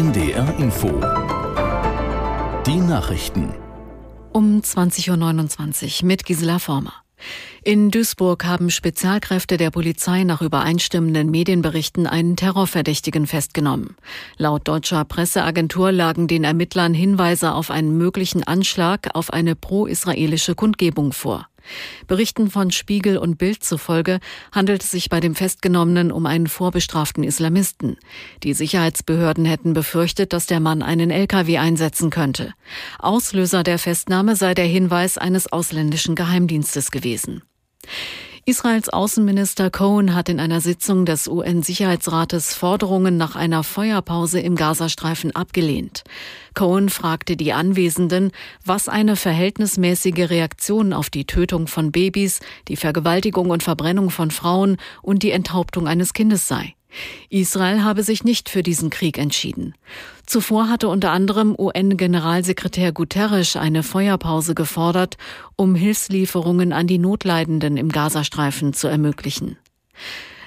NDR Info. Die Nachrichten. Um 20.29 Uhr mit Gisela Former. In Duisburg haben Spezialkräfte der Polizei nach übereinstimmenden Medienberichten einen Terrorverdächtigen festgenommen. Laut deutscher Presseagentur lagen den Ermittlern Hinweise auf einen möglichen Anschlag auf eine pro-israelische Kundgebung vor. Berichten von Spiegel und Bild zufolge handelt es sich bei dem Festgenommenen um einen vorbestraften Islamisten. Die Sicherheitsbehörden hätten befürchtet, dass der Mann einen LKW einsetzen könnte. Auslöser der Festnahme sei der Hinweis eines ausländischen Geheimdienstes gewesen. Israels Außenminister Cohen hat in einer Sitzung des UN-Sicherheitsrates Forderungen nach einer Feuerpause im Gazastreifen abgelehnt. Cohen fragte die Anwesenden, was eine verhältnismäßige Reaktion auf die Tötung von Babys, die Vergewaltigung und Verbrennung von Frauen und die Enthauptung eines Kindes sei. Israel habe sich nicht für diesen Krieg entschieden. Zuvor hatte unter anderem UN-Generalsekretär Guterres eine Feuerpause gefordert, um Hilfslieferungen an die Notleidenden im Gazastreifen zu ermöglichen.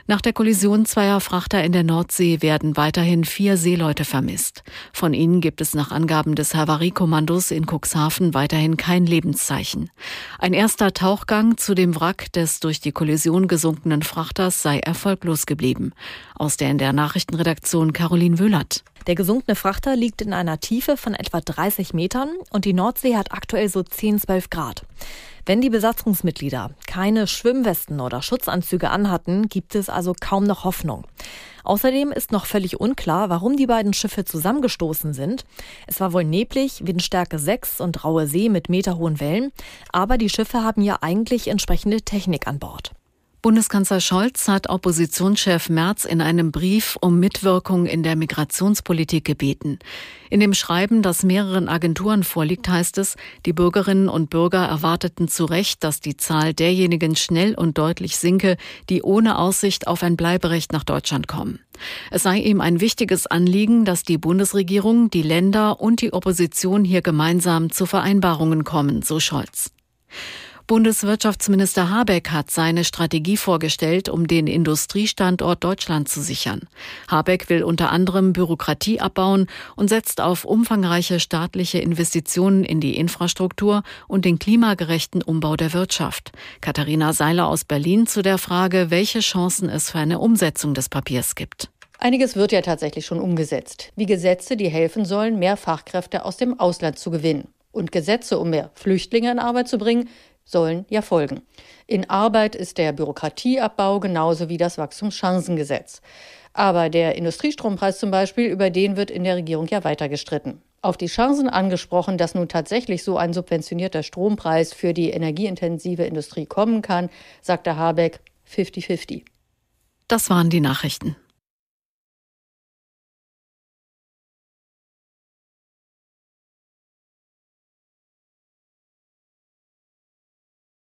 Nach der Kollision zweier Frachter in der Nordsee werden weiterhin vier Seeleute vermisst. Von ihnen gibt es nach Angaben des Havariekommandos in Cuxhaven weiterhin kein Lebenszeichen. Ein erster Tauchgang zu dem Wrack des durch die Kollision gesunkenen Frachters sei erfolglos geblieben. Aus der in der Nachrichtenredaktion Caroline Wöhlert. Der gesunkene Frachter liegt in einer Tiefe von etwa 30 Metern und die Nordsee hat aktuell so 10, 12 Grad. Wenn die Besatzungsmitglieder keine Schwimmwesten oder Schutzanzüge anhatten, gibt es also kaum noch Hoffnung. Außerdem ist noch völlig unklar, warum die beiden Schiffe zusammengestoßen sind. Es war wohl neblig, Windstärke 6 und raue See mit meterhohen Wellen, aber die Schiffe haben ja eigentlich entsprechende Technik an Bord. Bundeskanzler Scholz hat Oppositionschef Merz in einem Brief um Mitwirkung in der Migrationspolitik gebeten. In dem Schreiben, das mehreren Agenturen vorliegt, heißt es, die Bürgerinnen und Bürger erwarteten zu Recht, dass die Zahl derjenigen schnell und deutlich sinke, die ohne Aussicht auf ein Bleiberecht nach Deutschland kommen. Es sei ihm ein wichtiges Anliegen, dass die Bundesregierung, die Länder und die Opposition hier gemeinsam zu Vereinbarungen kommen, so Scholz. Bundeswirtschaftsminister Habeck hat seine Strategie vorgestellt, um den Industriestandort Deutschland zu sichern. Habeck will unter anderem Bürokratie abbauen und setzt auf umfangreiche staatliche Investitionen in die Infrastruktur und den klimagerechten Umbau der Wirtschaft. Katharina Seiler aus Berlin zu der Frage, welche Chancen es für eine Umsetzung des Papiers gibt. Einiges wird ja tatsächlich schon umgesetzt, wie Gesetze, die helfen sollen, mehr Fachkräfte aus dem Ausland zu gewinnen. Und Gesetze, um mehr Flüchtlinge in Arbeit zu bringen, sollen ja folgen. In Arbeit ist der Bürokratieabbau genauso wie das Wachstumschancengesetz. Aber der Industriestrompreis zum Beispiel, über den wird in der Regierung ja weiter gestritten. Auf die Chancen angesprochen, dass nun tatsächlich so ein subventionierter Strompreis für die energieintensive Industrie kommen kann, sagte Habeck 50-50. Das waren die Nachrichten.